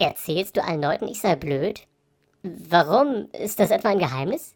Erzählst du allen Leuten, ich sei blöd? Warum? Ist das etwa ein Geheimnis?